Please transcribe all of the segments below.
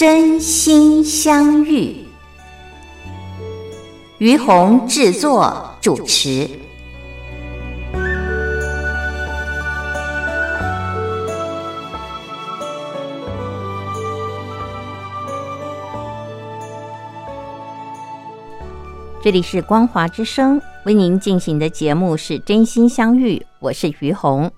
真心相遇，于红制作主持。这里是光华之声为您进行的节目是真心相遇，我是于红。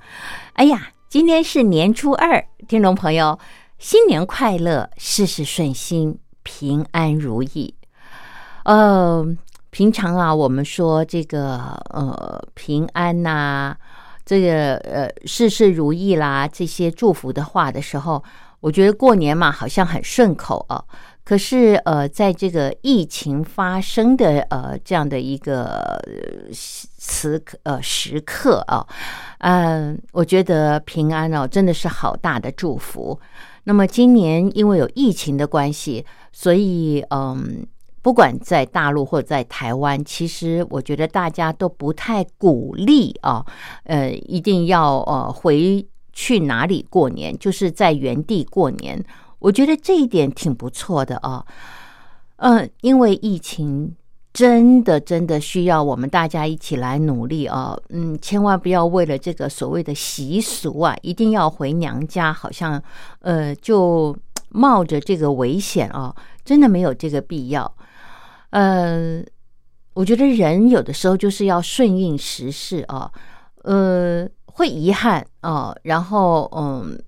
哎呀，今天是年初二，听众朋友。新年快乐，事事顺心，平安如意。呃，平常啊，我们说这个呃平安呐，这个呃事事如意啦，这些祝福的话的时候，我觉得过年嘛，好像很顺口啊。可是呃，在这个疫情发生的呃这样的一个时刻呃时刻啊，嗯，我觉得平安哦，真的是好大的祝福。那么今年因为有疫情的关系，所以嗯，不管在大陆或者在台湾，其实我觉得大家都不太鼓励啊，呃，一定要呃回去哪里过年，就是在原地过年。我觉得这一点挺不错的啊，嗯，因为疫情。真的，真的需要我们大家一起来努力啊！嗯，千万不要为了这个所谓的习俗啊，一定要回娘家，好像呃，就冒着这个危险啊，真的没有这个必要。呃，我觉得人有的时候就是要顺应时势啊，呃，会遗憾啊，然后嗯。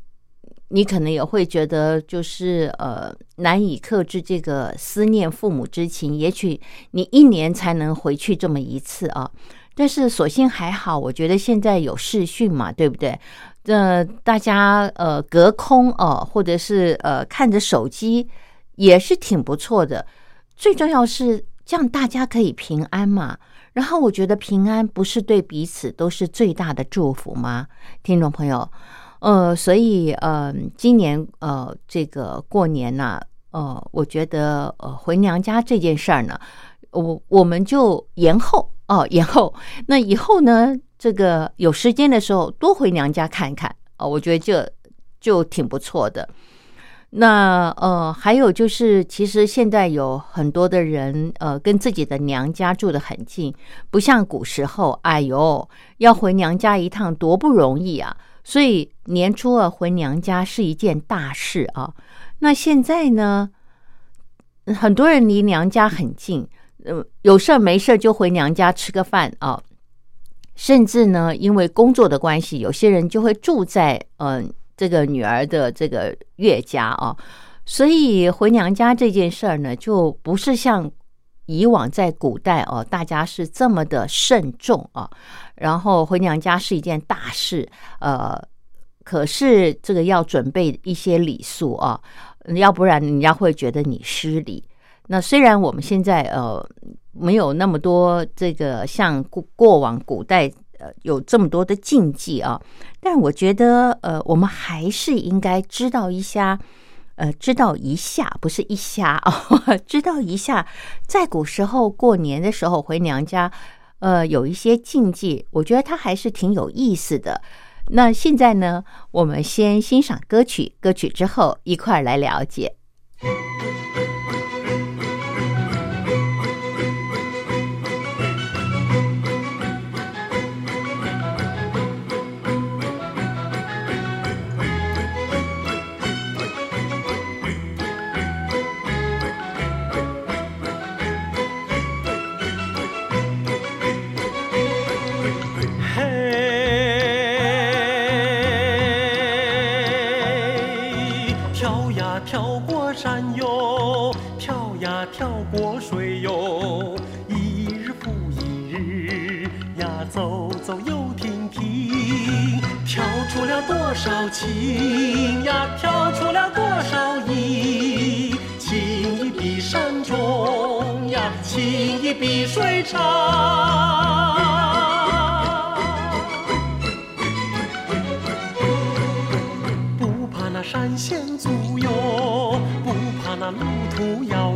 你可能也会觉得，就是呃，难以克制这个思念父母之情。也许你一年才能回去这么一次啊，但是所幸还好，我觉得现在有视讯嘛，对不对？这大家呃隔空哦，或者是呃看着手机，也是挺不错的。最重要是这样，大家可以平安嘛。然后我觉得平安不是对彼此都是最大的祝福吗？听众朋友。呃，所以呃，今年呃，这个过年呢，呃，我觉得呃，回娘家这件事儿呢，我我们就延后哦，延后。那以后呢，这个有时间的时候多回娘家看看啊，我觉得这就挺不错的。那呃，还有就是，其实现在有很多的人呃，跟自己的娘家住得很近，不像古时候，哎呦，要回娘家一趟多不容易啊。所以年初二回娘家是一件大事啊。那现在呢，很多人离娘家很近，呃，有事儿没事儿就回娘家吃个饭啊。甚至呢，因为工作的关系，有些人就会住在嗯这个女儿的这个岳家啊。所以回娘家这件事儿呢，就不是像以往在古代哦，大家是这么的慎重啊。然后回娘家是一件大事，呃，可是这个要准备一些礼数啊，要不然人家会觉得你失礼。那虽然我们现在呃没有那么多这个像过过往古代呃有这么多的禁忌啊，但我觉得呃我们还是应该知道一下，呃知道一下不是一下哦，知道一下，在古时候过年的时候回娘家。呃，有一些禁忌，我觉得它还是挺有意思的。那现在呢，我们先欣赏歌曲，歌曲之后一块儿来了解。跳过水哟一日复一日呀走走又停停跳出了多少情呀跳出了多少意情谊比山重呀情谊比水长不怕那山险阻哟不怕那路途遥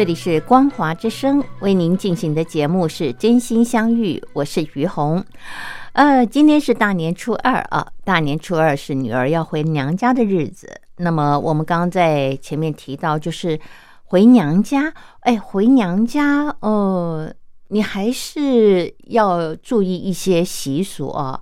这里是光华之声为您进行的节目是真心相遇，我是于红。呃，今天是大年初二啊，大年初二是女儿要回娘家的日子。那么我们刚刚在前面提到，就是回娘家，哎，回娘家，呃，你还是要注意一些习俗啊，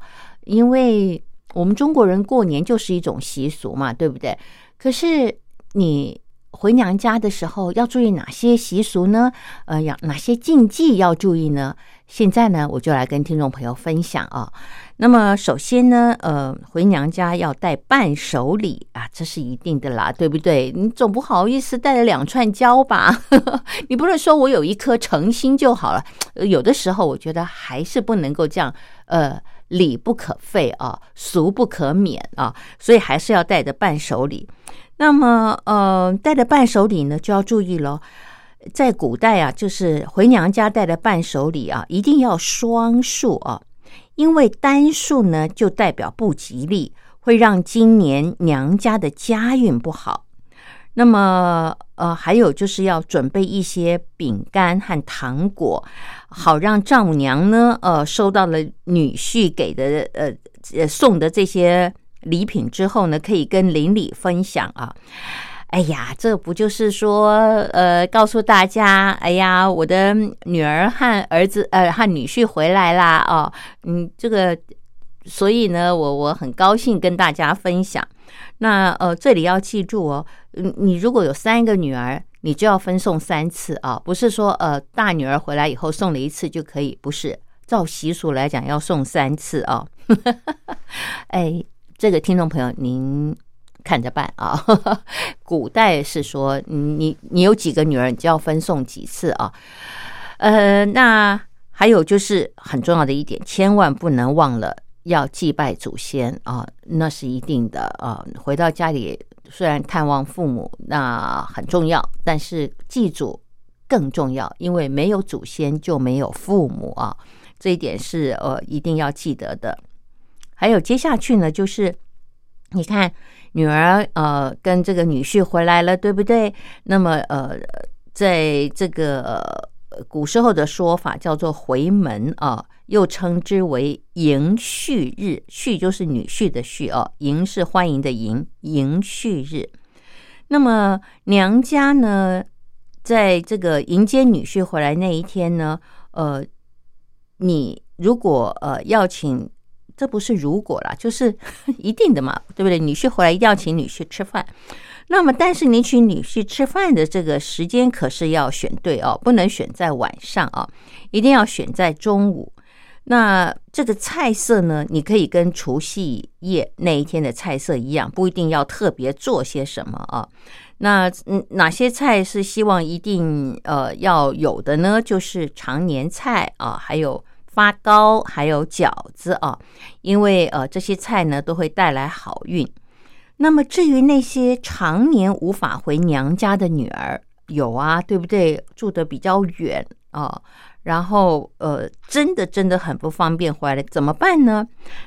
因为我们中国人过年就是一种习俗嘛，对不对？可是你回娘家的时候要注意哪些习俗呢？呃，要哪些禁忌要注意呢？现在呢，我就来跟听众朋友分享啊。那么首先呢，呃，回娘家要带伴手礼啊，这是一定的啦，对不对？你总不好意思带了两串胶吧？你不是说我有一颗诚心就好了？有的时候我觉得还是不能够这样，呃。礼不可废啊，俗不可免啊，所以还是要带着伴手礼。那么，呃，带的伴手礼呢，就要注意喽。在古代啊，就是回娘家带的伴手礼啊，一定要双数啊，因为单数呢就代表不吉利，会让今年娘家的家运不好。那么，呃，还有就是要准备一些饼干和糖果，好让丈母娘呢，呃，收到了女婿给的，呃，呃送的这些礼品之后呢，可以跟邻里分享啊。哎呀，这不就是说，呃，告诉大家，哎呀，我的女儿和儿子，呃，和女婿回来啦，哦，嗯，这个，所以呢，我我很高兴跟大家分享。那呃，这里要记住哦，嗯，你如果有三个女儿，你就要分送三次啊，不是说呃大女儿回来以后送了一次就可以，不是，照习俗来讲要送三次啊。哎，这个听众朋友您看着办啊。古代是说你你有几个女儿，你就要分送几次啊。呃，那还有就是很重要的一点，千万不能忘了。要祭拜祖先啊，那是一定的啊。回到家里，虽然探望父母那很重要，但是祭祖更重要，因为没有祖先就没有父母啊。这一点是呃一定要记得的。还有接下去呢，就是你看女儿呃跟这个女婿回来了，对不对？那么呃，在这个古时候的说法叫做回门啊。又称之为迎婿日，婿就是女婿的婿哦，迎是欢迎的迎，迎婿日。那么娘家呢，在这个迎接女婿回来那一天呢，呃，你如果呃要请这不是如果啦，就是一定的嘛，对不对？女婿回来一定要请女婿吃饭。那么，但是你请女婿吃饭的这个时间可是要选对哦，不能选在晚上啊，一定要选在中午。那这个菜色呢，你可以跟除夕夜那一天的菜色一样，不一定要特别做些什么啊。那嗯，哪些菜是希望一定呃要有的呢？就是常年菜啊，还有发糕，还有饺子啊，因为呃这些菜呢都会带来好运。那么至于那些常年无法回娘家的女儿，有啊，对不对？住的比较远啊。然后，呃，真的真的很不方便回来，怎么办呢？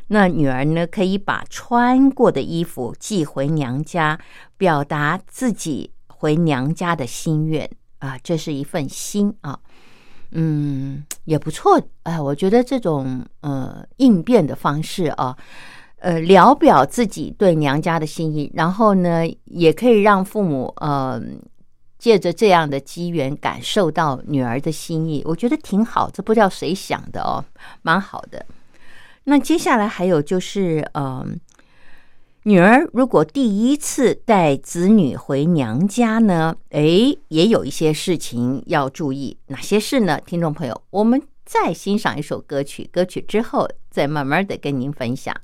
那女儿呢，可以把穿过的衣服寄回娘家，表达自己回娘家的心愿啊，这是一份心啊，嗯，也不错。哎，我觉得这种呃应变的方式啊，呃，聊表自己对娘家的心意，然后呢，也可以让父母呃。借着这样的机缘，感受到女儿的心意，我觉得挺好。这不知道谁想的哦，蛮好的。那接下来还有就是，嗯，女儿如果第一次带子女回娘家呢，哎，也有一些事情要注意。哪些事呢？听众朋友，我们再欣赏一首歌曲，歌曲之后再慢慢的跟您分享。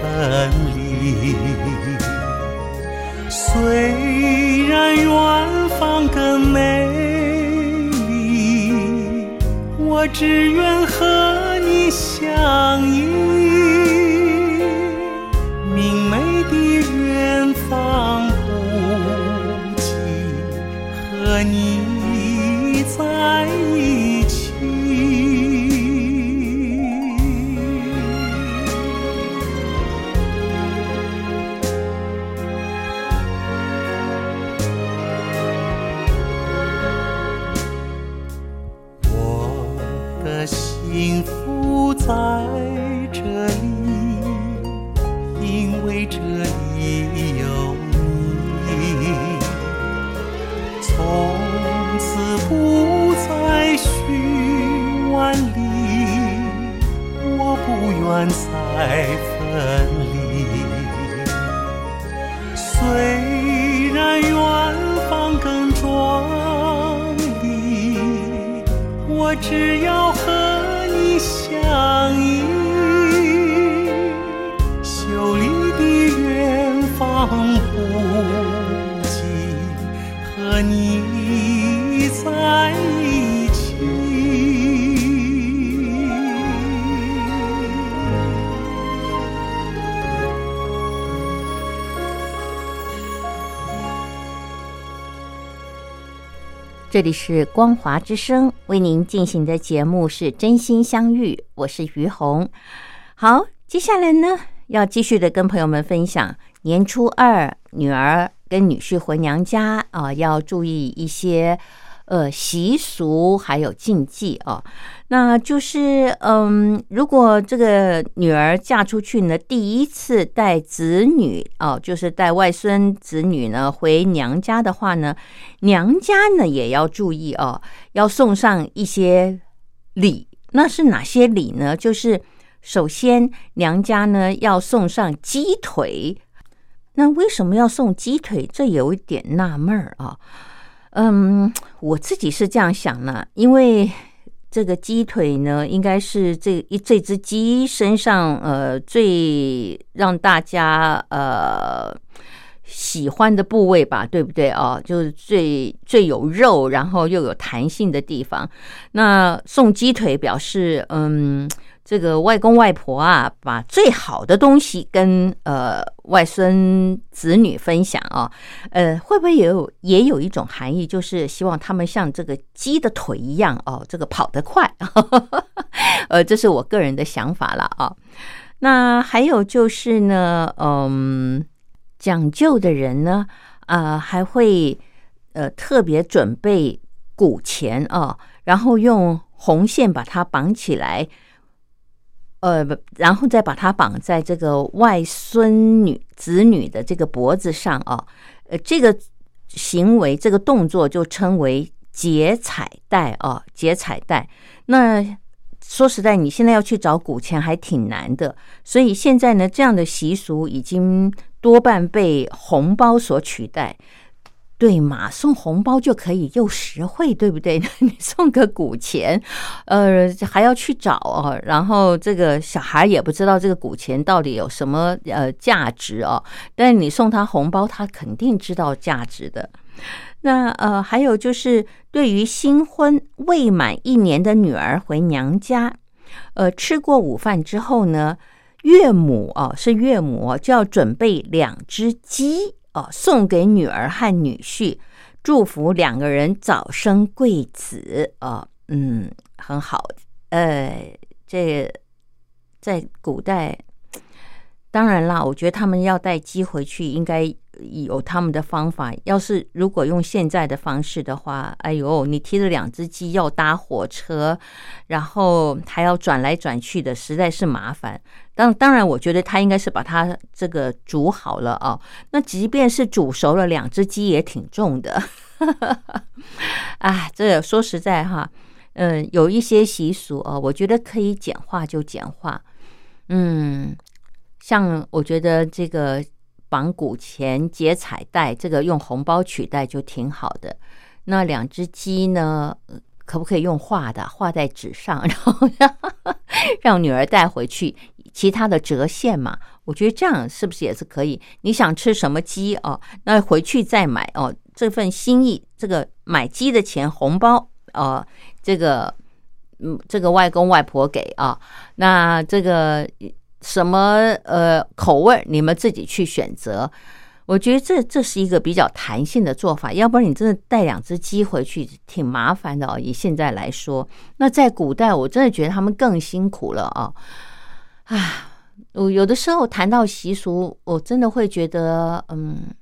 分离虽然远方更美丽我只愿和你相依。这里是光华之声为您进行的节目是真心相遇，我是于红。好，接下来呢要继续的跟朋友们分享年初二女儿跟女婿回娘家啊，要注意一些呃习俗还有禁忌啊。那就是嗯，如果这个女儿嫁出去呢，第一次带子女哦，就是带外孙子女呢回娘家的话呢，娘家呢也要注意哦，要送上一些礼。那是哪些礼呢？就是首先娘家呢要送上鸡腿。那为什么要送鸡腿？这有一点纳闷儿啊。嗯，我自己是这样想呢，因为。这个鸡腿呢，应该是这一这只鸡身上呃最让大家呃喜欢的部位吧，对不对啊？就是最最有肉，然后又有弹性的地方。那送鸡腿表示嗯。这个外公外婆啊，把最好的东西跟呃外孙子女分享啊，呃，会不会也有也有一种含义，就是希望他们像这个鸡的腿一样哦，这个跑得快，呃，这是我个人的想法了啊。那还有就是呢，嗯，讲究的人呢，啊，还会呃特别准备古钱啊，然后用红线把它绑起来。呃，然后再把它绑在这个外孙女子女的这个脖子上啊，呃，这个行为这个动作就称为结彩带啊，结彩带。那说实在，你现在要去找古钱还挺难的，所以现在呢，这样的习俗已经多半被红包所取代。对嘛，送红包就可以又实惠，对不对？你送个古钱，呃，还要去找哦，然后这个小孩也不知道这个古钱到底有什么呃价值哦。但你送他红包，他肯定知道价值的。那呃，还有就是对于新婚未满一年的女儿回娘家，呃，吃过午饭之后呢，岳母哦，是岳母就要准备两只鸡。哦，送给女儿和女婿，祝福两个人早生贵子。哦，嗯，很好。呃，这在古代，当然啦，我觉得他们要带鸡回去，应该。有他们的方法。要是如果用现在的方式的话，哎呦，你提着两只鸡要搭火车，然后还要转来转去的，实在是麻烦。当当然，我觉得他应该是把它这个煮好了啊。那即便是煮熟了，两只鸡也挺重的。啊，这说实在哈，嗯，有一些习俗啊，我觉得可以简化就简化。嗯，像我觉得这个。绑古钱、结彩带，这个用红包取代就挺好的。那两只鸡呢？可不可以用画的，画在纸上，然后让女儿带回去？其他的折现嘛？我觉得这样是不是也是可以？你想吃什么鸡哦？那回去再买哦。这份心意，这个买鸡的钱红包哦，这个嗯，这个外公外婆给啊。那这个。什么呃口味，你们自己去选择。我觉得这这是一个比较弹性的做法，要不然你真的带两只鸡回去挺麻烦的哦。以现在来说，那在古代，我真的觉得他们更辛苦了啊！啊，我有的时候谈到习俗，我真的会觉得，嗯，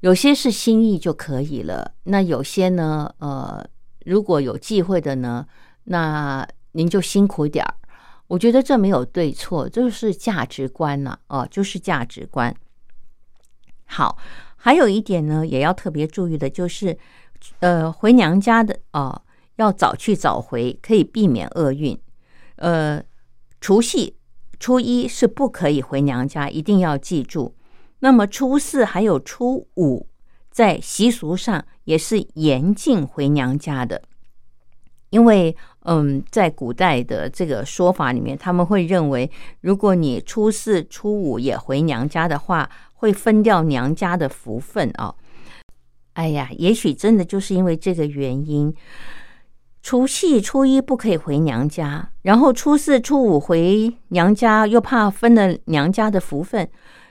有些是心意就可以了，那有些呢，呃，如果有忌讳的呢，那您就辛苦点儿。我觉得这没有对错，就是价值观呐，哦，就是价值观。好，还有一点呢，也要特别注意的，就是，呃，回娘家的哦，要早去早回，可以避免厄运。呃，除夕、初一是不可以回娘家，一定要记住。那么初四还有初五，在习俗上也是严禁回娘家的，因为。嗯，在古代的这个说法里面，他们会认为，如果你初四、初五也回娘家的话，会分掉娘家的福分啊。哎呀，也许真的就是因为这个原因，除夕、初一不可以回娘家，然后初四、初五回娘家又怕分了娘家的福分，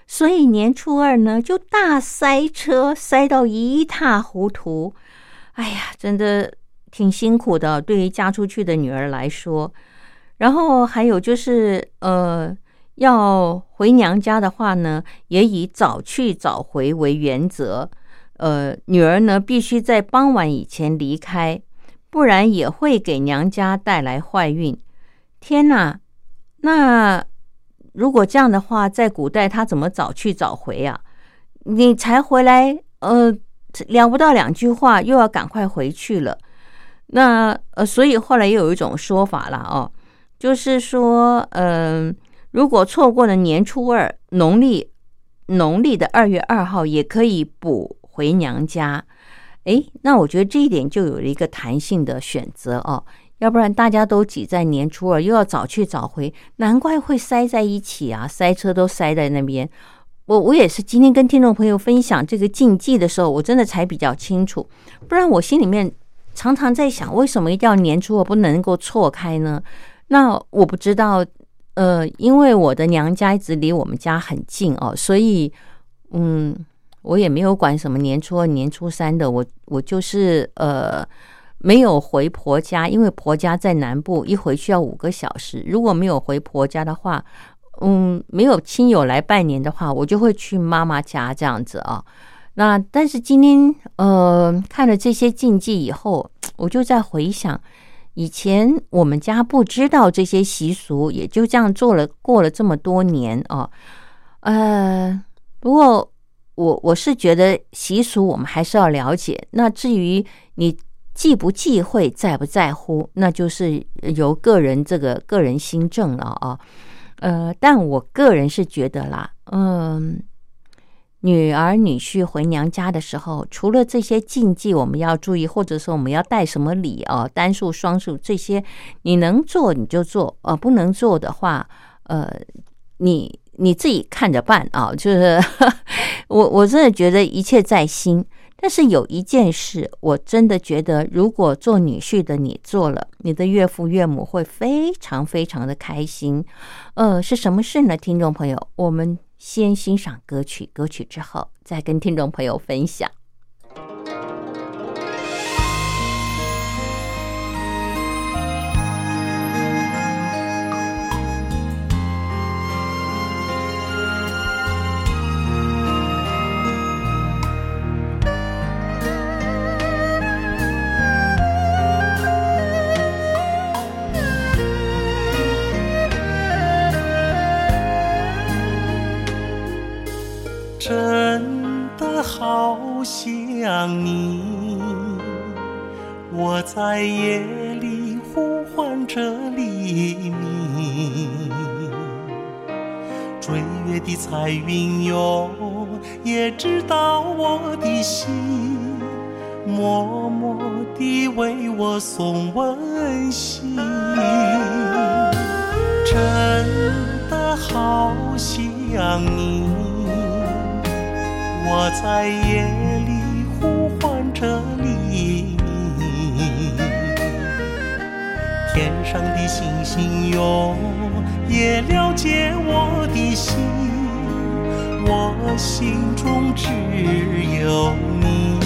所以年初二呢就大塞车，塞到一塌糊涂。哎呀，真的挺辛苦的，对于嫁出去的女儿来说。然后还有就是，呃，要回娘家的话呢，也以早去早回为原则。呃，女儿呢必须在傍晚以前离开，不然也会给娘家带来坏运。天哪！那如果这样的话，在古代他怎么早去早回啊？你才回来，呃，聊不到两句话，又要赶快回去了。那呃，所以后来又有一种说法了哦，就是说，嗯，如果错过了年初二，农历农历的二月二号，也可以补。回娘家，哎，那我觉得这一点就有了一个弹性的选择哦，要不然大家都挤在年初二，又要早去早回，难怪会塞在一起啊，塞车都塞在那边。我我也是今天跟听众朋友分享这个禁忌的时候，我真的才比较清楚，不然我心里面常常在想，为什么一定要年初二不能够错开呢？那我不知道，呃，因为我的娘家一直离我们家很近哦，所以嗯。我也没有管什么年初二、年初三的，我我就是呃没有回婆家，因为婆家在南部，一回去要五个小时。如果没有回婆家的话，嗯，没有亲友来拜年的话，我就会去妈妈家这样子啊。那但是今天呃看了这些禁忌以后，我就在回想以前我们家不知道这些习俗，也就这样做了过了这么多年啊。呃，不过。我我是觉得习俗我们还是要了解，那至于你忌不忌讳、在不在乎，那就是由个人这个个人心证了啊。呃，但我个人是觉得啦，嗯，女儿女婿回娘家的时候，除了这些禁忌我们要注意，或者说我们要带什么礼啊，单数、双数这些，你能做你就做，呃，不能做的话，呃，你。你自己看着办啊！就是我，我真的觉得一切在心。但是有一件事，我真的觉得，如果做女婿的你做了，你的岳父岳母会非常非常的开心。呃，是什么事呢？听众朋友，我们先欣赏歌曲，歌曲之后再跟听众朋友分享。想你，我在夜里呼唤着黎明。追月的彩云哟，也知道我的心，默默地为我送温馨。真的好想你，我在夜里上的星星哟，也了解我的心，我心中只有你，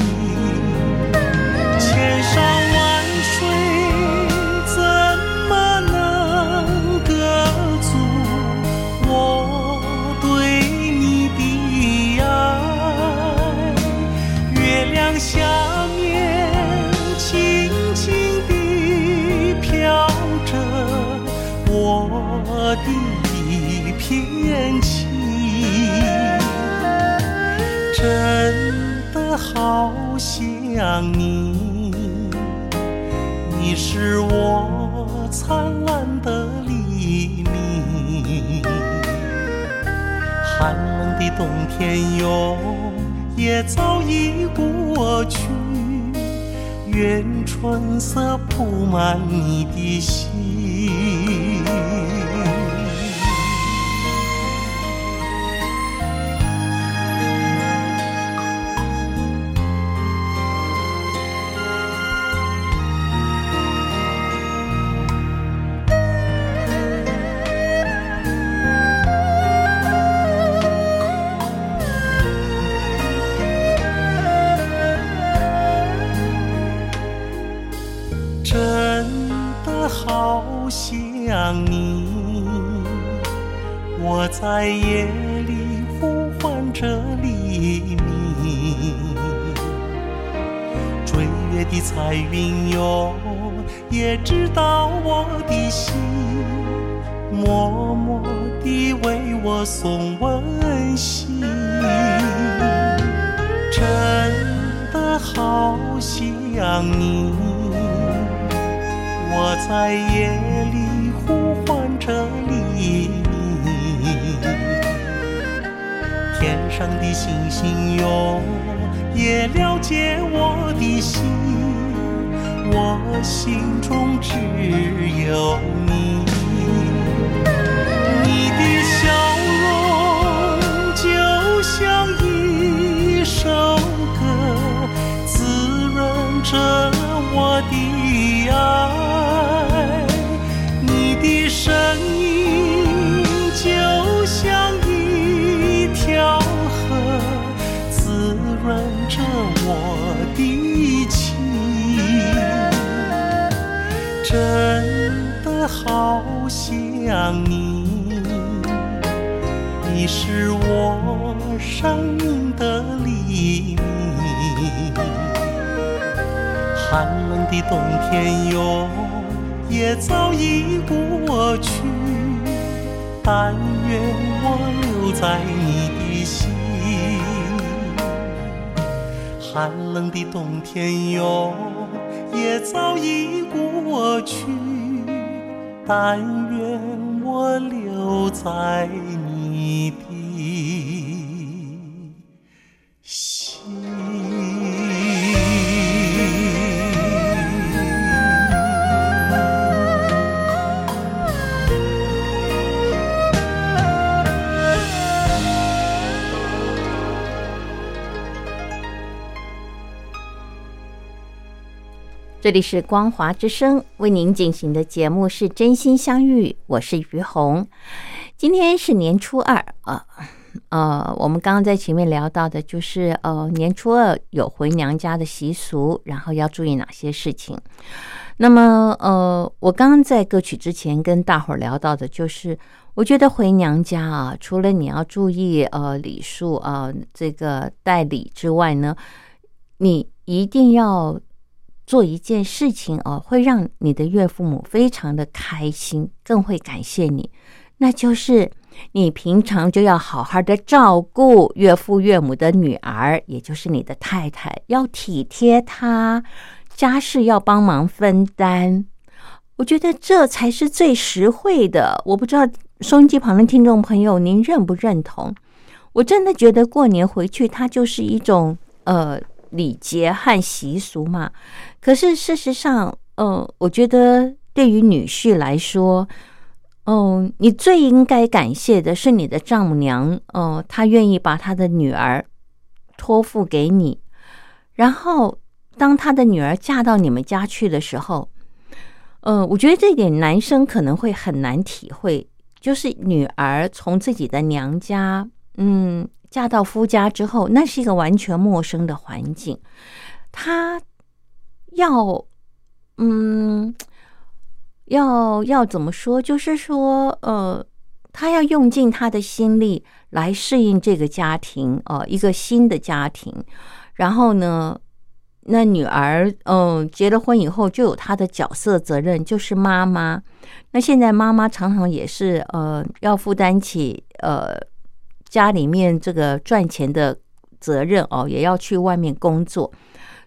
天哟，也早已过去。愿春色铺满你的心。云哟，也知道我的心，默默地为我送温馨。真的好想你，我在夜里呼唤着黎明。天上的星星哟，也了解，心中只有你。你的笑容就像一首歌，滋润着的冬天哟，也早已过去，但愿我留在你的心。寒冷的冬天哟，也早已过去，但愿我留在你的这里是光华之声为您进行的节目是真心相遇，我是于红。今天是年初二啊，呃，我们刚刚在前面聊到的就是呃年初二有回娘家的习俗，然后要注意哪些事情。那么呃，我刚刚在歌曲之前跟大伙儿聊到的就是，我觉得回娘家啊，除了你要注意呃礼数啊，这个带礼之外呢，你一定要。做一件事情哦，会让你的岳父母非常的开心，更会感谢你。那就是你平常就要好好的照顾岳父岳母的女儿，也就是你的太太，要体贴她，家事要帮忙分担。我觉得这才是最实惠的。我不知道收音机旁的听众朋友您认不认同？我真的觉得过年回去，它就是一种呃。礼节和习俗嘛，可是事实上，嗯，我觉得对于女婿来说，嗯，你最应该感谢的是你的丈母娘，嗯，她愿意把她的女儿托付给你，然后当她的女儿嫁到你们家去的时候，嗯，我觉得这点男生可能会很难体会，就是女儿从自己的娘家，嗯。嫁到夫家之后，那是一个完全陌生的环境。她要，嗯，要要怎么说？就是说，呃，他要用尽他的心力来适应这个家庭，呃，一个新的家庭。然后呢，那女儿，嗯，结了婚以后就有她的角色责任，就是妈妈。那现在妈妈常常也是，呃，要负担起，呃。家里面这个赚钱的责任哦，也要去外面工作，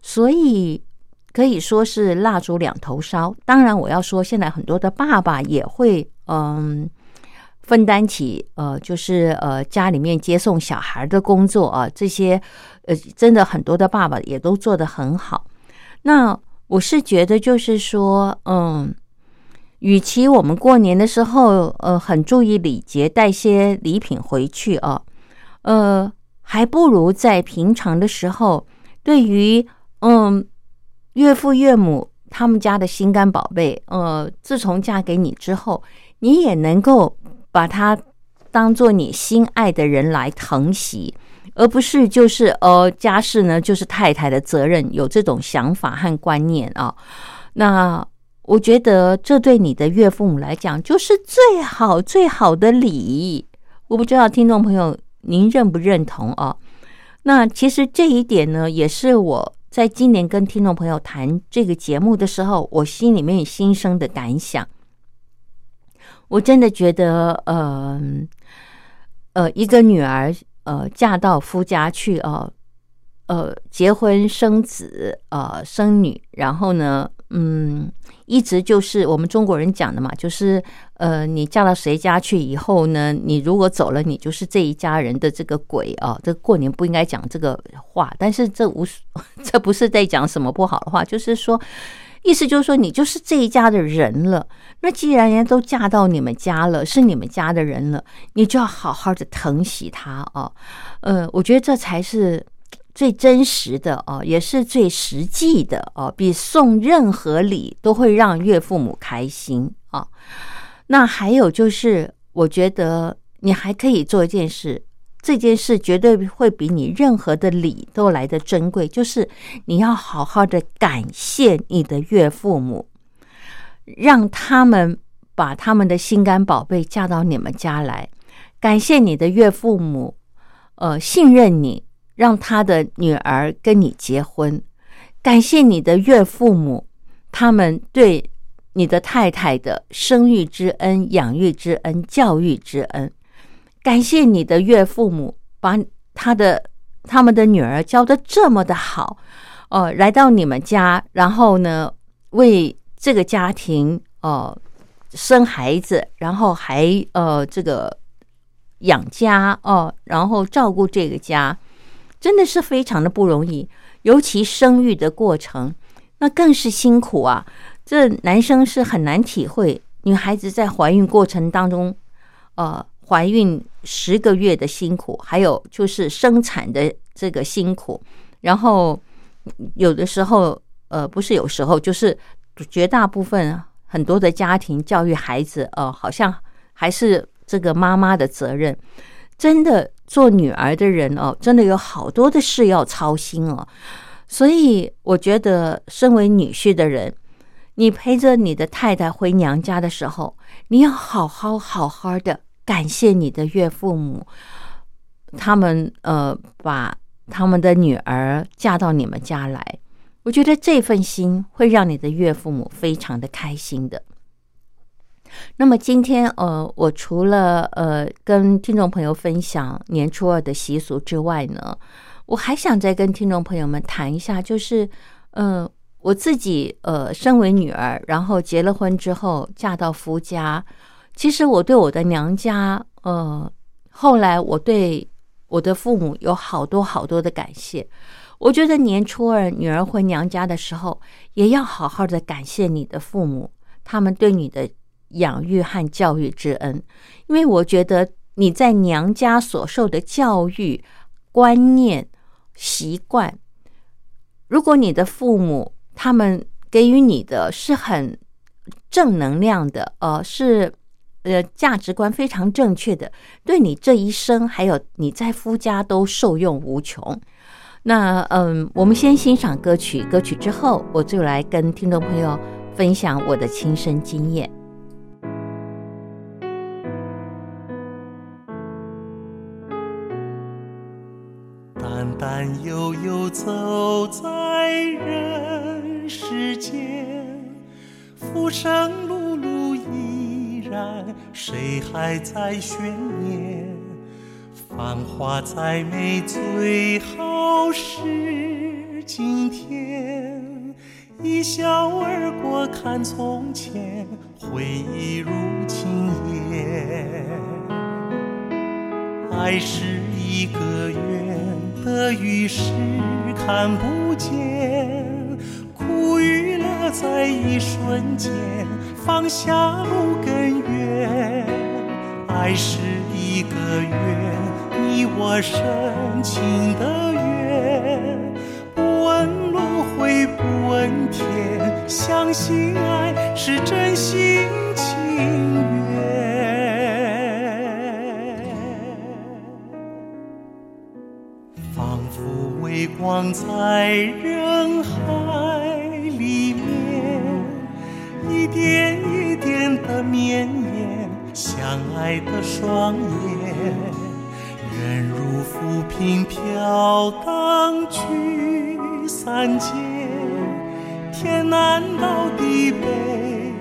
所以可以说是蜡烛两头烧。当然，我要说，现在很多的爸爸也会嗯分担起呃，就是呃家里面接送小孩的工作啊，这些呃真的很多的爸爸也都做得很好。那我是觉得，就是说，嗯。与其我们过年的时候，呃，很注意礼节，带些礼品回去啊，呃，还不如在平常的时候，对于嗯岳父岳母他们家的心肝宝贝，呃，自从嫁给你之后，你也能够把他当做你心爱的人来疼惜，而不是就是呃家事呢就是太太的责任，有这种想法和观念啊，那。我觉得这对你的岳父母来讲就是最好最好的礼。我不知道听众朋友您认不认同啊？那其实这一点呢，也是我在今年跟听众朋友谈这个节目的时候，我心里面心生的感想。我真的觉得，呃，呃，一个女儿，呃，嫁到夫家去哦，呃，结婚生子，呃，生女，然后呢，嗯，一直就是我们中国人讲的嘛，就是呃，你嫁到谁家去以后呢，你如果走了，你就是这一家人的这个鬼啊。这过年不应该讲这个话，但是这无 这不是在讲什么不好的话，就是说。意思就是说，你就是这一家的人了。那既然人家都嫁到你们家了，是你们家的人了，你就要好好的疼惜他啊。呃，我觉得这才是最真实的哦，也是最实际的哦，比送任何礼都会让岳父母开心啊。那还有就是，我觉得你还可以做一件事。这件事绝对会比你任何的礼都来的珍贵，就是你要好好的感谢你的岳父母，让他们把他们的心肝宝贝嫁到你们家来，感谢你的岳父母，呃，信任你，让他的女儿跟你结婚，感谢你的岳父母，他们对你的太太的生育之恩、养育之恩、教育之恩。感谢你的岳父母把他的他们的女儿教的这么的好，哦，来到你们家，然后呢，为这个家庭哦生孩子，然后还呃这个养家哦，然后照顾这个家，真的是非常的不容易。尤其生育的过程，那更是辛苦啊。这男生是很难体会，女孩子在怀孕过程当中，呃。怀孕十个月的辛苦，还有就是生产的这个辛苦，然后有的时候，呃，不是有时候，就是绝大部分很多的家庭教育孩子，呃，好像还是这个妈妈的责任。真的做女儿的人哦，真的有好多的事要操心哦。所以我觉得，身为女婿的人，你陪着你的太太回娘家的时候，你要好好好好的。感谢你的岳父母，他们呃把他们的女儿嫁到你们家来，我觉得这份心会让你的岳父母非常的开心的。那么今天呃，我除了呃跟听众朋友分享年初二的习俗之外呢，我还想再跟听众朋友们谈一下，就是嗯我自己呃身为女儿，然后结了婚之后嫁到夫家。其实我对我的娘家，呃，后来我对我的父母有好多好多的感谢。我觉得年初二女儿回娘家的时候，也要好好的感谢你的父母，他们对你的养育和教育之恩。因为我觉得你在娘家所受的教育观念、习惯，如果你的父母他们给予你的是很正能量的，呃，是。呃，价值观非常正确的，对你这一生还有你在夫家都受用无穷。那嗯，我们先欣赏歌曲，歌曲之后我就来跟听众朋友分享我的亲身经验。但悠悠走在人世间，浮生碌碌一。然，谁还在悬念？繁华再美，最好是今天。一笑而过，看从前，回忆如轻烟。爱是一个圆，得与失看不见，苦与乐在一瞬间。放下路更远，爱是一个缘，你我深情的缘。不问轮回，不问天，相信爱是真心情微光在人海里面。一点一点的绵延，相爱的双眼，人如浮萍飘荡聚散间，天南到地北，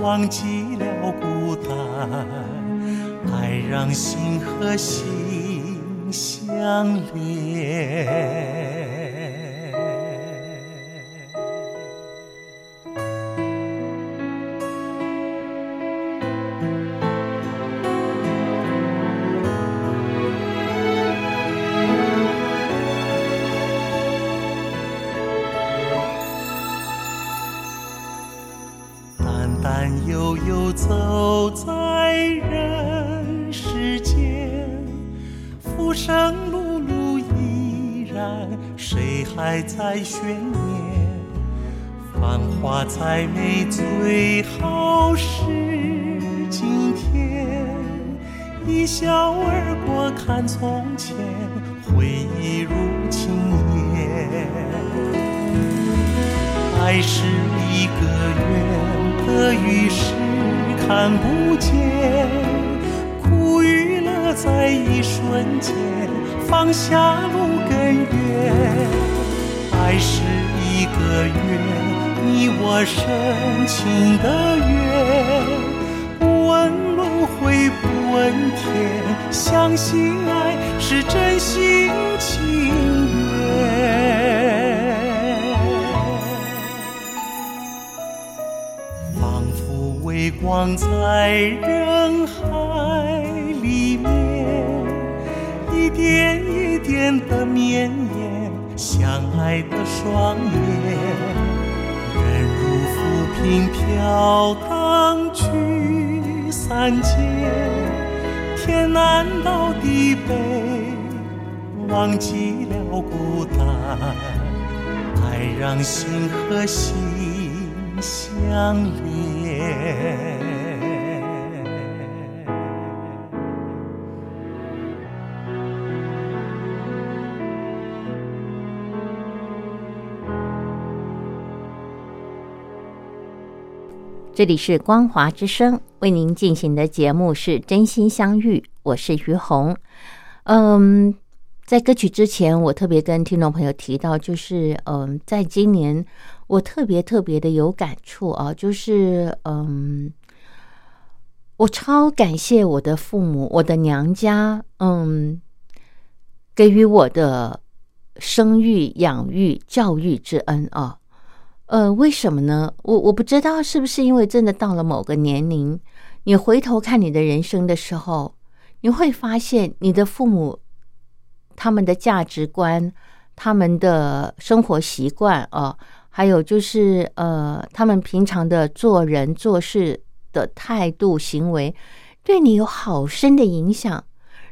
忘记了孤单，爱让心和心相连。再美，最好是今天。一笑而过，看从前，回忆如轻烟。爱是一个圆，得与失看不见，苦与乐在一瞬间，放下路更远。爱是一个圆，你我深情的缘。不问轮回，不问天，相信爱是真心情愿。仿佛微光在人海里面，一点一点的绵延，相爱的双眼，浮萍飘荡去三界，天南到地北，忘记了孤单。爱让心和心相连。这里是光华之声为您进行的节目是真心相遇，我是于红。嗯，在歌曲之前，我特别跟听众朋友提到，就是嗯，在今年我特别特别的有感触啊，就是嗯，我超感谢我的父母，我的娘家，嗯，给予我的生育、养育、教育之恩啊。呃，为什么呢？我我不知道是不是因为真的到了某个年龄，你回头看你的人生的时候，你会发现你的父母他们的价值观、他们的生活习惯啊，还有就是呃，他们平常的做人做事的态度行为，对你有好深的影响。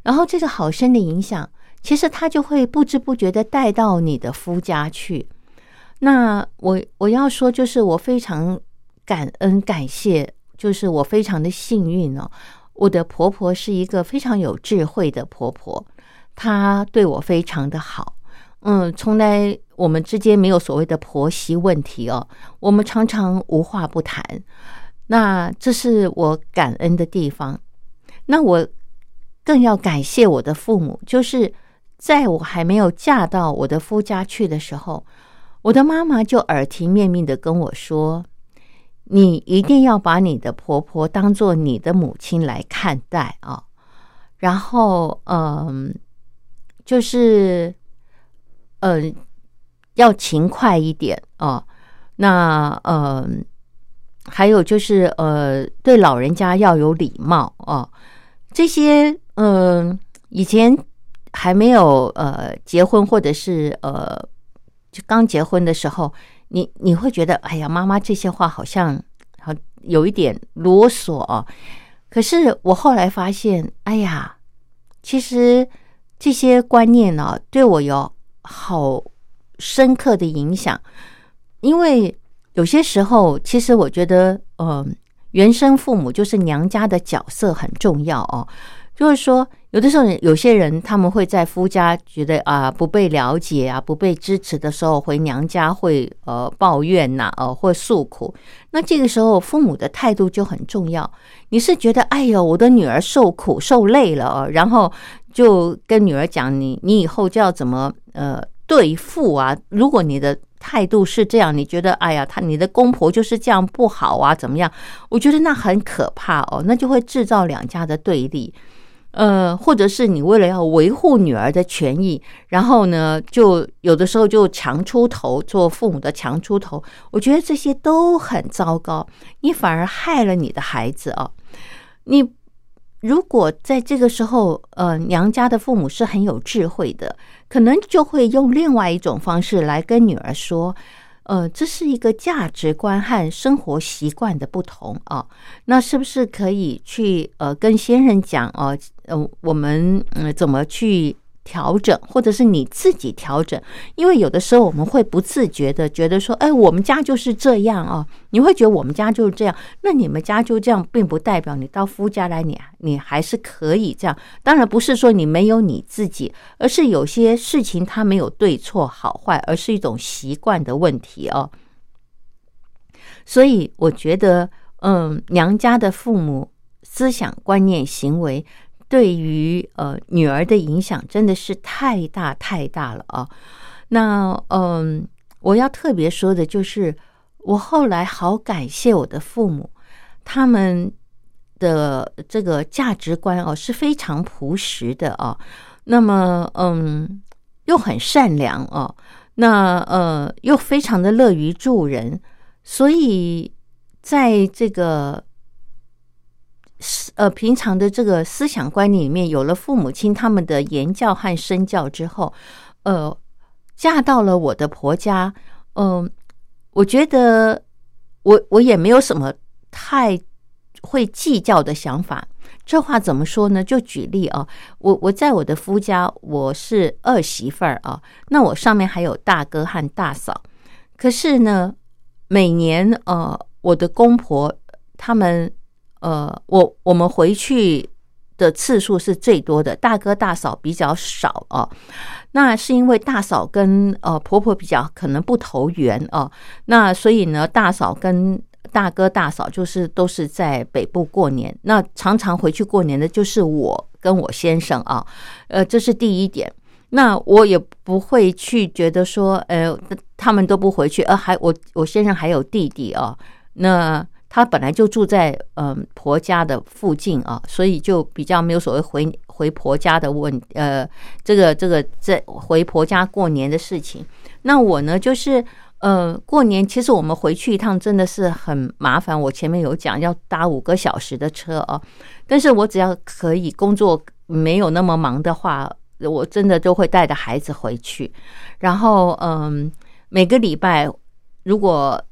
然后这个好深的影响，其实他就会不知不觉的带到你的夫家去。那我我要说，就是我非常感恩感谢，就是我非常的幸运哦。我的婆婆是一个非常有智慧的婆婆，她对我非常的好。嗯，从来我们之间没有所谓的婆媳问题哦，我们常常无话不谈。那这是我感恩的地方。那我更要感谢我的父母，就是在我还没有嫁到我的夫家去的时候。我的妈妈就耳提面命的跟我说：“你一定要把你的婆婆当做你的母亲来看待啊，然后嗯，就是嗯，要勤快一点啊。那嗯，还有就是呃，对老人家要有礼貌啊。这些嗯，以前还没有呃结婚或者是呃。”就刚结婚的时候，你你会觉得，哎呀，妈妈这些话好像好有一点啰嗦哦。可是我后来发现，哎呀，其实这些观念呢，对我有好深刻的影响。因为有些时候，其实我觉得，嗯，原生父母就是娘家的角色很重要哦。就是说，有的时候，有些人他们会在夫家觉得啊不被了解啊不被支持的时候，回娘家会呃抱怨呐，呃会诉苦。那这个时候，父母的态度就很重要。你是觉得哎呦，我的女儿受苦受累了哦，然后就跟女儿讲，你你以后就要怎么呃对付啊？如果你的态度是这样，你觉得哎呀，他你的公婆就是这样不好啊？怎么样？我觉得那很可怕哦，那就会制造两家的对立。呃，或者是你为了要维护女儿的权益，然后呢，就有的时候就强出头，做父母的强出头，我觉得这些都很糟糕，你反而害了你的孩子啊！你如果在这个时候，呃，娘家的父母是很有智慧的，可能就会用另外一种方式来跟女儿说。呃，这是一个价值观和生活习惯的不同啊。那是不是可以去呃跟先生讲哦？呃，我们嗯怎么去？调整，或者是你自己调整，因为有的时候我们会不自觉的觉得说，哎，我们家就是这样啊，你会觉得我们家就是这样，那你们家就这样，并不代表你到夫家来，你你还是可以这样。当然不是说你没有你自己，而是有些事情它没有对错好坏，而是一种习惯的问题哦。所以我觉得，嗯，娘家的父母思想观念行为。对于呃女儿的影响真的是太大太大了啊！那嗯，我要特别说的就是，我后来好感谢我的父母，他们的这个价值观哦是非常朴实的啊。那么嗯，又很善良哦，那呃又非常的乐于助人，所以在这个。呃，平常的这个思想观念里面，有了父母亲他们的言教和身教之后，呃，嫁到了我的婆家，嗯，我觉得我我也没有什么太会计较的想法。这话怎么说呢？就举例啊，我我在我的夫家，我是二媳妇儿啊，那我上面还有大哥和大嫂，可是呢，每年呃，我的公婆他们。呃，我我们回去的次数是最多的，大哥大嫂比较少哦。那是因为大嫂跟呃婆婆比较可能不投缘哦。那所以呢，大嫂跟大哥大嫂就是都是在北部过年。那常常回去过年的就是我跟我先生啊。呃，这是第一点。那我也不会去觉得说，呃，他们都不回去，呃，还我我先生还有弟弟啊。那她本来就住在嗯婆家的附近啊，所以就比较没有所谓回回婆家的问呃这个这个在回婆家过年的事情。那我呢就是呃过年其实我们回去一趟真的是很麻烦，我前面有讲要搭五个小时的车啊，但是我只要可以工作没有那么忙的话，我真的都会带着孩子回去。然后嗯每个礼拜如果。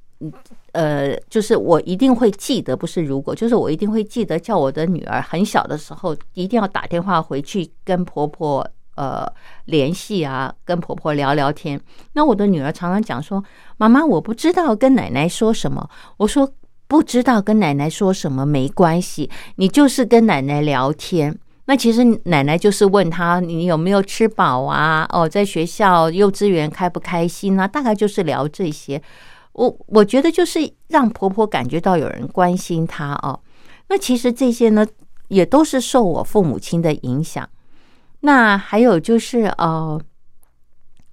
呃，就是我一定会记得，不是如果，就是我一定会记得，叫我的女儿很小的时候，一定要打电话回去跟婆婆呃联系啊，跟婆婆聊聊天。那我的女儿常常讲说：“妈妈，我不知道跟奶奶说什么。”我说：“不知道跟奶奶说什么没关系，你就是跟奶奶聊天。那其实奶奶就是问她你有没有吃饱啊？哦，在学校幼稚园开不开心啊？大概就是聊这些。”我我觉得就是让婆婆感觉到有人关心她哦。那其实这些呢，也都是受我父母亲的影响。那还有就是呃，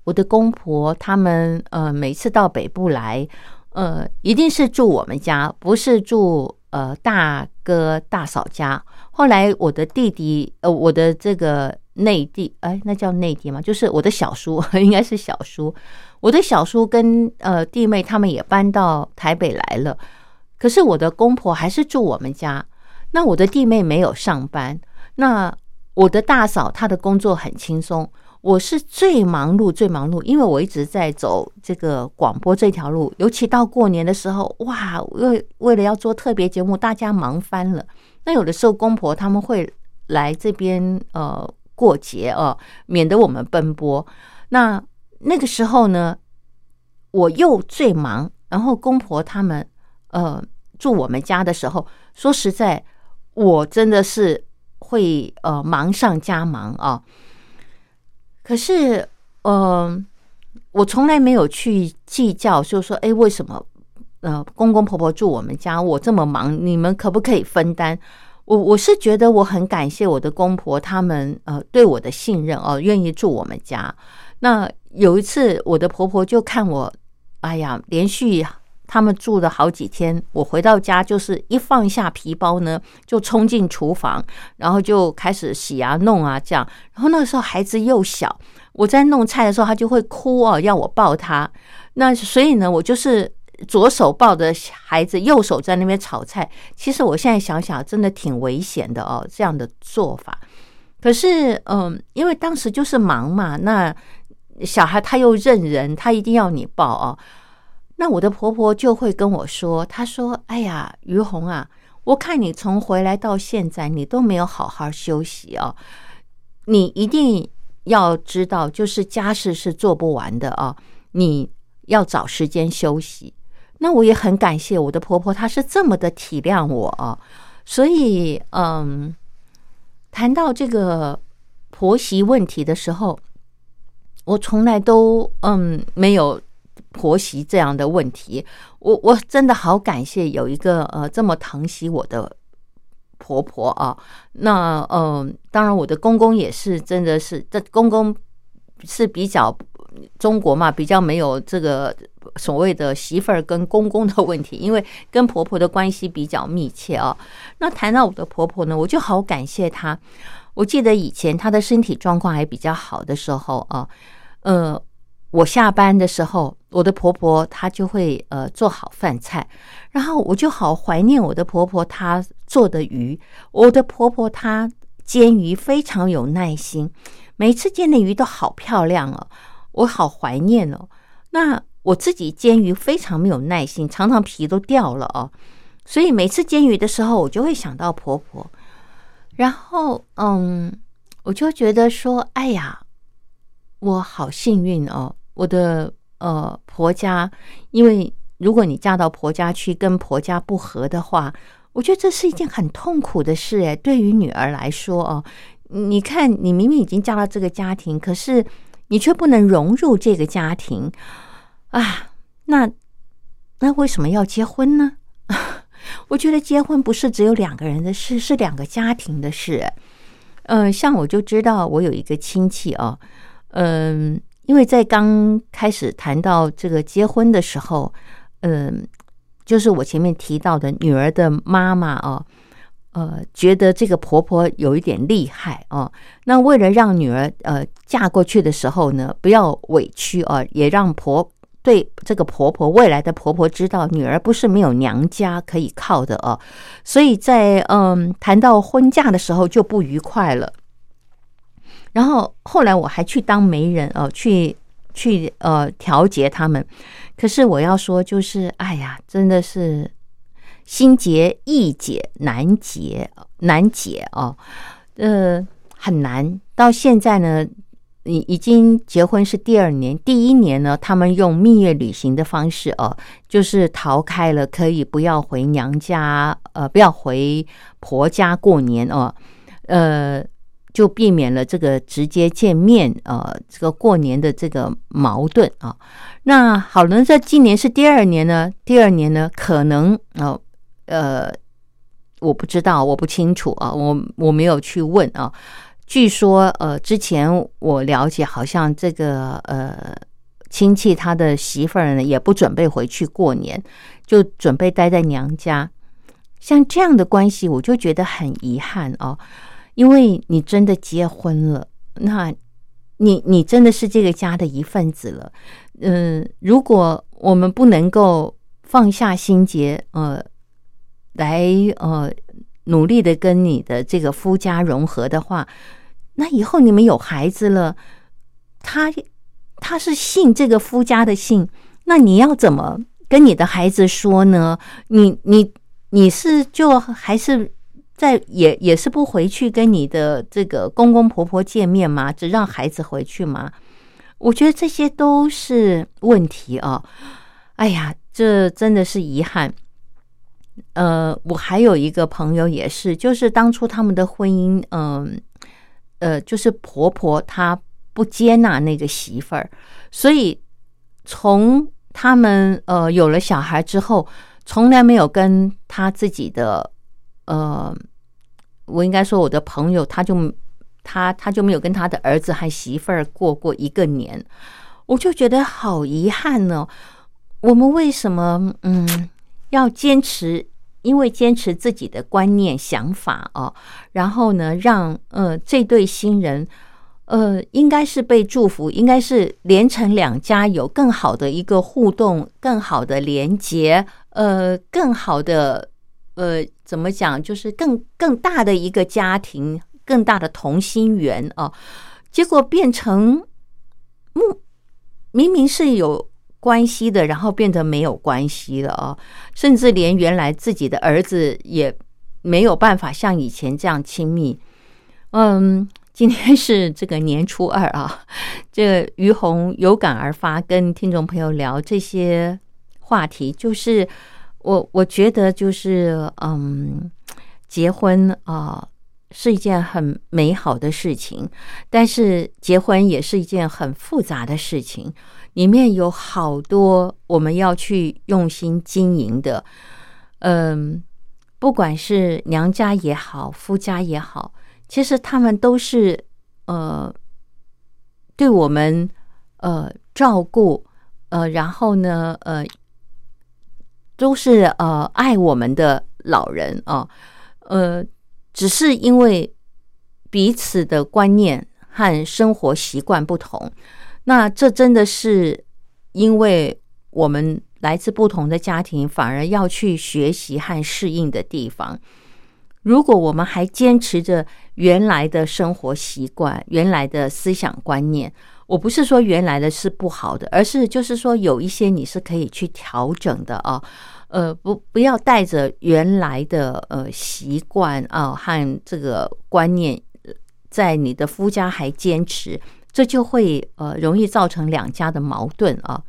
我的公婆他们呃，每次到北部来，呃，一定是住我们家，不是住呃大哥大嫂家。后来我的弟弟呃，我的这个内地哎，那叫内地吗？就是我的小叔，应该是小叔。我的小叔跟呃弟妹他们也搬到台北来了，可是我的公婆还是住我们家。那我的弟妹没有上班，那我的大嫂她的工作很轻松。我是最忙碌最忙碌，因为我一直在走这个广播这条路，尤其到过年的时候，哇，为为了要做特别节目，大家忙翻了。那有的时候公婆他们会来这边呃过节哦，免得我们奔波。那那个时候呢，我又最忙，然后公婆他们呃住我们家的时候，说实在，我真的是会呃忙上加忙啊。可是，呃，我从来没有去计较，就是说，哎，为什么呃公公婆婆住我们家，我这么忙，你们可不可以分担？我我是觉得我很感谢我的公婆，他们呃对我的信任哦，愿意住我们家。那有一次，我的婆婆就看我，哎呀，连续。他们住了好几天，我回到家就是一放下皮包呢，就冲进厨房，然后就开始洗啊弄啊这样。然后那个时候孩子又小，我在弄菜的时候，他就会哭哦，要我抱他。那所以呢，我就是左手抱着孩子，右手在那边炒菜。其实我现在想想，真的挺危险的哦，这样的做法。可是，嗯，因为当时就是忙嘛，那小孩他又认人，他一定要你抱哦。那我的婆婆就会跟我说：“她说，哎呀，于红啊，我看你从回来到现在，你都没有好好休息哦。你一定要知道，就是家事是做不完的啊，你要找时间休息。那我也很感谢我的婆婆，她是这么的体谅我啊。所以，嗯，谈到这个婆媳问题的时候，我从来都嗯没有。”婆媳这样的问题，我我真的好感谢有一个呃这么疼惜我的婆婆啊。那嗯，当然我的公公也是，真的是这公公是比较中国嘛，比较没有这个所谓的媳妇儿跟公公的问题，因为跟婆婆的关系比较密切啊。那谈到我的婆婆呢，我就好感谢她。我记得以前她的身体状况还比较好的时候啊，呃。我下班的时候，我的婆婆她就会呃做好饭菜，然后我就好怀念我的婆婆她做的鱼。我的婆婆她煎鱼非常有耐心，每次煎的鱼都好漂亮哦，我好怀念哦。那我自己煎鱼非常没有耐心，常常皮都掉了哦，所以每次煎鱼的时候，我就会想到婆婆，然后嗯，我就觉得说，哎呀，我好幸运哦。我的呃婆家，因为如果你嫁到婆家去，跟婆家不和的话，我觉得这是一件很痛苦的事诶，对于女儿来说哦，你看你明明已经嫁到这个家庭，可是你却不能融入这个家庭啊，那那为什么要结婚呢？我觉得结婚不是只有两个人的事，是两个家庭的事。嗯，像我就知道我有一个亲戚哦，嗯。因为在刚开始谈到这个结婚的时候，嗯，就是我前面提到的女儿的妈妈哦，呃，觉得这个婆婆有一点厉害哦，那为了让女儿呃嫁过去的时候呢，不要委屈啊，也让婆对这个婆婆未来的婆婆知道女儿不是没有娘家可以靠的哦，所以在嗯谈到婚嫁的时候就不愉快了。然后后来我还去当媒人哦，去去呃调节他们。可是我要说，就是哎呀，真的是心结易解难解难解哦，呃很难。到现在呢，已已经结婚是第二年，第一年呢，他们用蜜月旅行的方式哦，就是逃开了，可以不要回娘家，呃，不要回婆家过年哦，呃。就避免了这个直接见面，呃，这个过年的这个矛盾啊。那好了，在今年是第二年呢，第二年呢，可能呃呃，我不知道，我不清楚啊，我我没有去问啊。据说呃，之前我了解，好像这个呃亲戚他的媳妇儿呢，也不准备回去过年，就准备待在娘家。像这样的关系，我就觉得很遗憾哦。因为你真的结婚了，那你你真的是这个家的一份子了。嗯，如果我们不能够放下心结，呃，来呃努力的跟你的这个夫家融合的话，那以后你们有孩子了，他他是信这个夫家的姓，那你要怎么跟你的孩子说呢？你你你是就还是？在也也是不回去跟你的这个公公婆婆见面吗？只让孩子回去吗？我觉得这些都是问题啊！哎呀，这真的是遗憾。呃，我还有一个朋友也是，就是当初他们的婚姻，嗯呃就是婆婆她不接纳那个媳妇儿，所以从他们呃有了小孩之后，从来没有跟他自己的呃，我应该说我的朋友，他就他他就没有跟他的儿子和媳妇儿过过一个年，我就觉得好遗憾呢。我们为什么嗯要坚持？因为坚持自己的观念想法哦，然后呢，让呃这对新人呃应该是被祝福，应该是连成两家有更好的一个互动，更好的连接，呃，更好的呃怎么讲，就是更更大的一个家庭，更大的同心圆哦，结果变成目明明是有。关系的，然后变得没有关系了啊！甚至连原来自己的儿子也没有办法像以前这样亲密。嗯，今天是这个年初二啊，这于红有感而发，跟听众朋友聊这些话题，就是我我觉得就是嗯，结婚啊是一件很美好的事情，但是结婚也是一件很复杂的事情。里面有好多我们要去用心经营的，嗯，不管是娘家也好，夫家也好，其实他们都是呃，对我们呃照顾，呃，然后呢，呃，都是呃爱我们的老人啊，呃，只是因为彼此的观念和生活习惯不同。那这真的是因为我们来自不同的家庭，反而要去学习和适应的地方。如果我们还坚持着原来的生活习惯、原来的思想观念，我不是说原来的是不好的，而是就是说有一些你是可以去调整的啊。呃，不，不要带着原来的呃习惯啊和这个观念，在你的夫家还坚持。这就会呃容易造成两家的矛盾啊，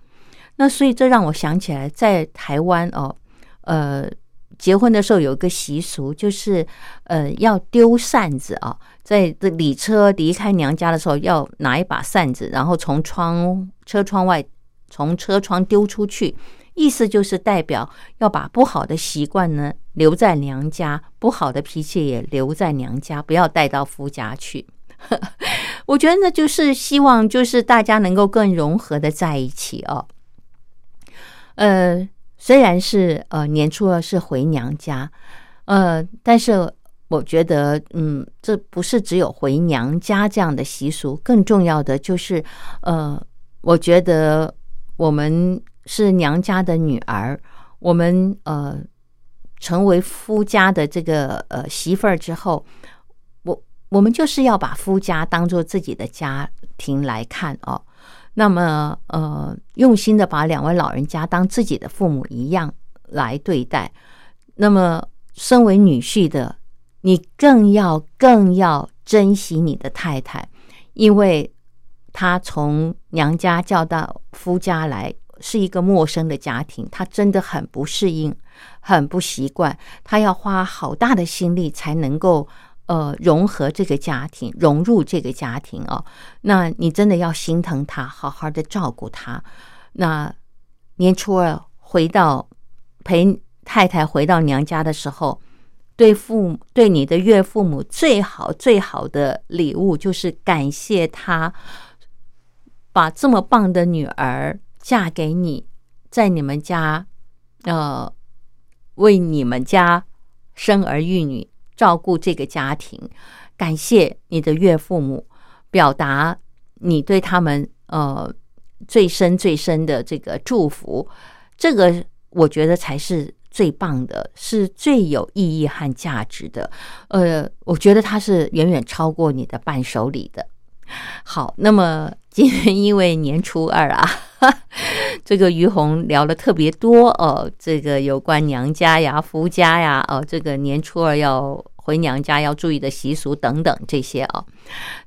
那所以这让我想起来，在台湾哦，呃，结婚的时候有一个习俗，就是呃要丢扇子啊，在这礼车离开娘家的时候，要拿一把扇子，然后从窗车窗外从车窗丢出去，意思就是代表要把不好的习惯呢留在娘家，不好的脾气也留在娘家，不要带到夫家去。我觉得呢，就是希望，就是大家能够更融合的在一起哦。呃，虽然是呃年初二是回娘家，呃，但是我觉得，嗯，这不是只有回娘家这样的习俗，更重要的就是，呃，我觉得我们是娘家的女儿，我们呃成为夫家的这个呃媳妇儿之后。我们就是要把夫家当做自己的家庭来看哦，那么呃，用心的把两位老人家当自己的父母一样来对待。那么，身为女婿的你，更要更要珍惜你的太太，因为她从娘家叫到夫家来，是一个陌生的家庭，她真的很不适应，很不习惯，她要花好大的心力才能够。呃，融合这个家庭，融入这个家庭哦，那你真的要心疼他，好好的照顾他。那年初二回到陪太太回到娘家的时候，对父母对你的岳父母最好最好的礼物就是感谢他把这么棒的女儿嫁给你，在你们家呃为你们家生儿育女。照顾这个家庭，感谢你的岳父母，表达你对他们呃最深最深的这个祝福，这个我觉得才是最棒的，是最有意义和价值的。呃，我觉得它是远远超过你的伴手礼的。好，那么今天因为年初二啊，这个于红聊了特别多哦，这个有关娘家呀、夫家呀，哦，这个年初二要回娘家要注意的习俗等等这些哦。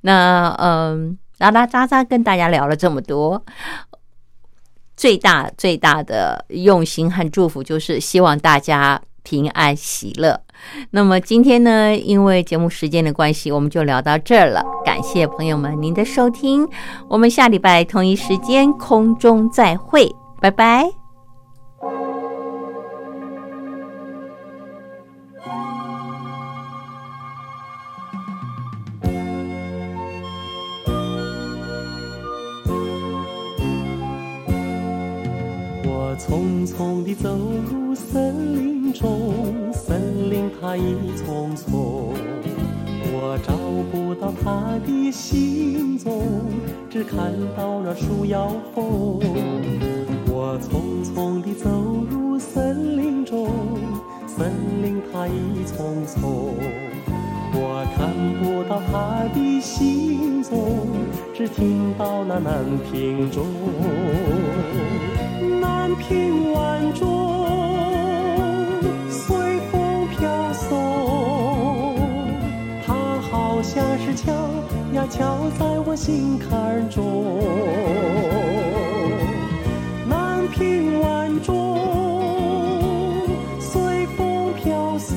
那嗯，拉拉渣渣跟大家聊了这么多，最大最大的用心和祝福就是希望大家平安喜乐。那么今天呢，因为节目时间的关系，我们就聊到这儿了。感谢朋友们您的收听，我们下礼拜同一时间空中再会，拜拜。我匆匆地走入森林中，森林它一丛丛，我找不到他的行踪，只看到那树摇风。我匆匆地走入森林中，森林它一丛丛，我看不到他的行踪，只听到那南屏钟。南屏晚钟呀敲在我心坎中。南屏晚钟随风飘送，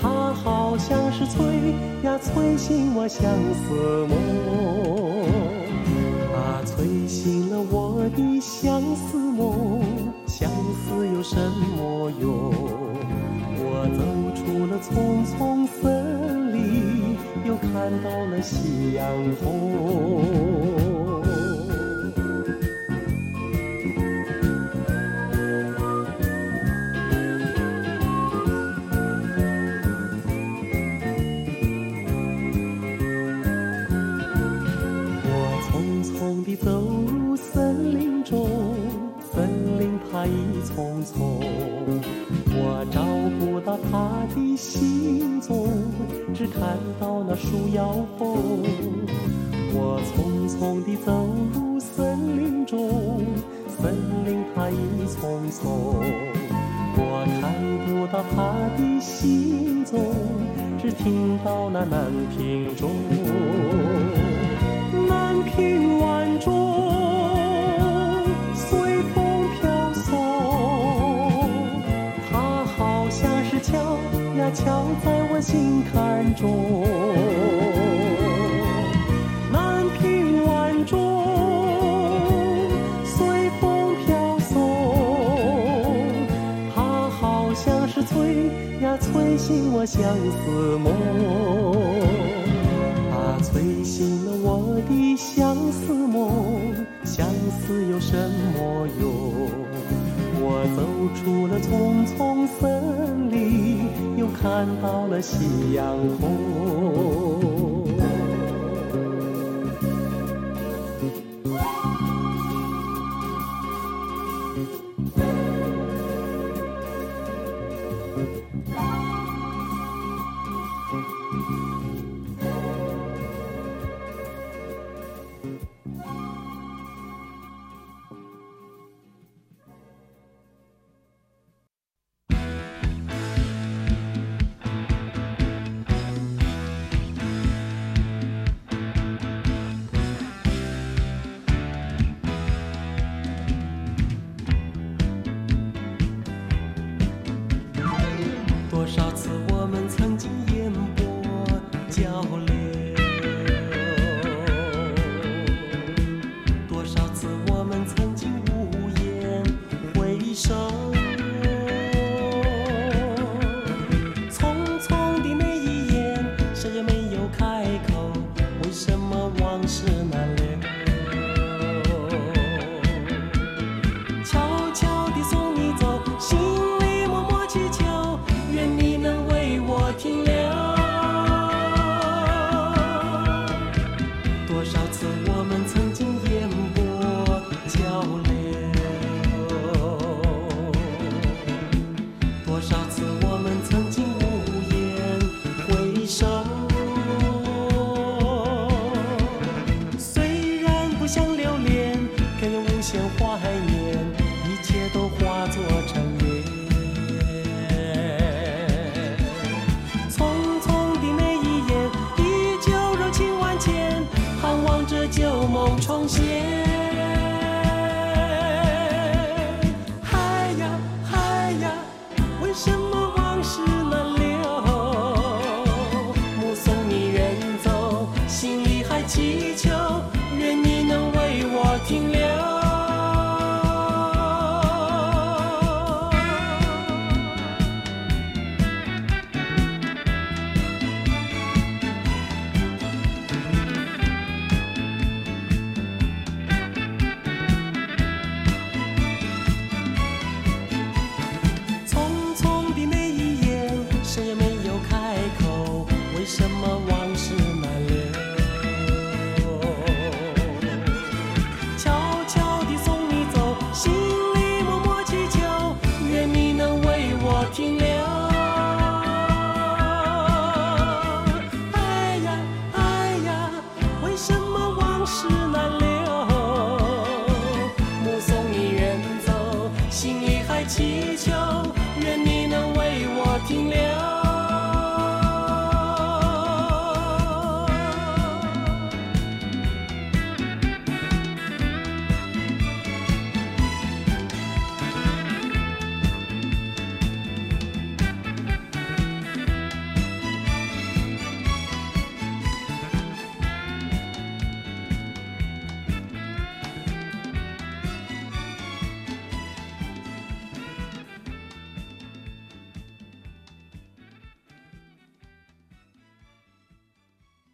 它好像是催呀催醒我相思梦。它催醒了我的相思梦，相思有什么用？我走出了匆匆森，看到了夕阳红。我匆匆地走入森林中，森林它一丛丛，我找不到他的行踪，只看到那树摇风。我匆匆地走入森林中，森林它一丛丛，我看不到他的行踪，只听到那南屏钟。南屏晚呀敲在我心坎中。南屏晚钟随风飘送，它好像是催呀催醒我相思梦。它催醒了我的相思梦，相思有什么用？我走出了丛丛森林，又看到了夕阳红。然不想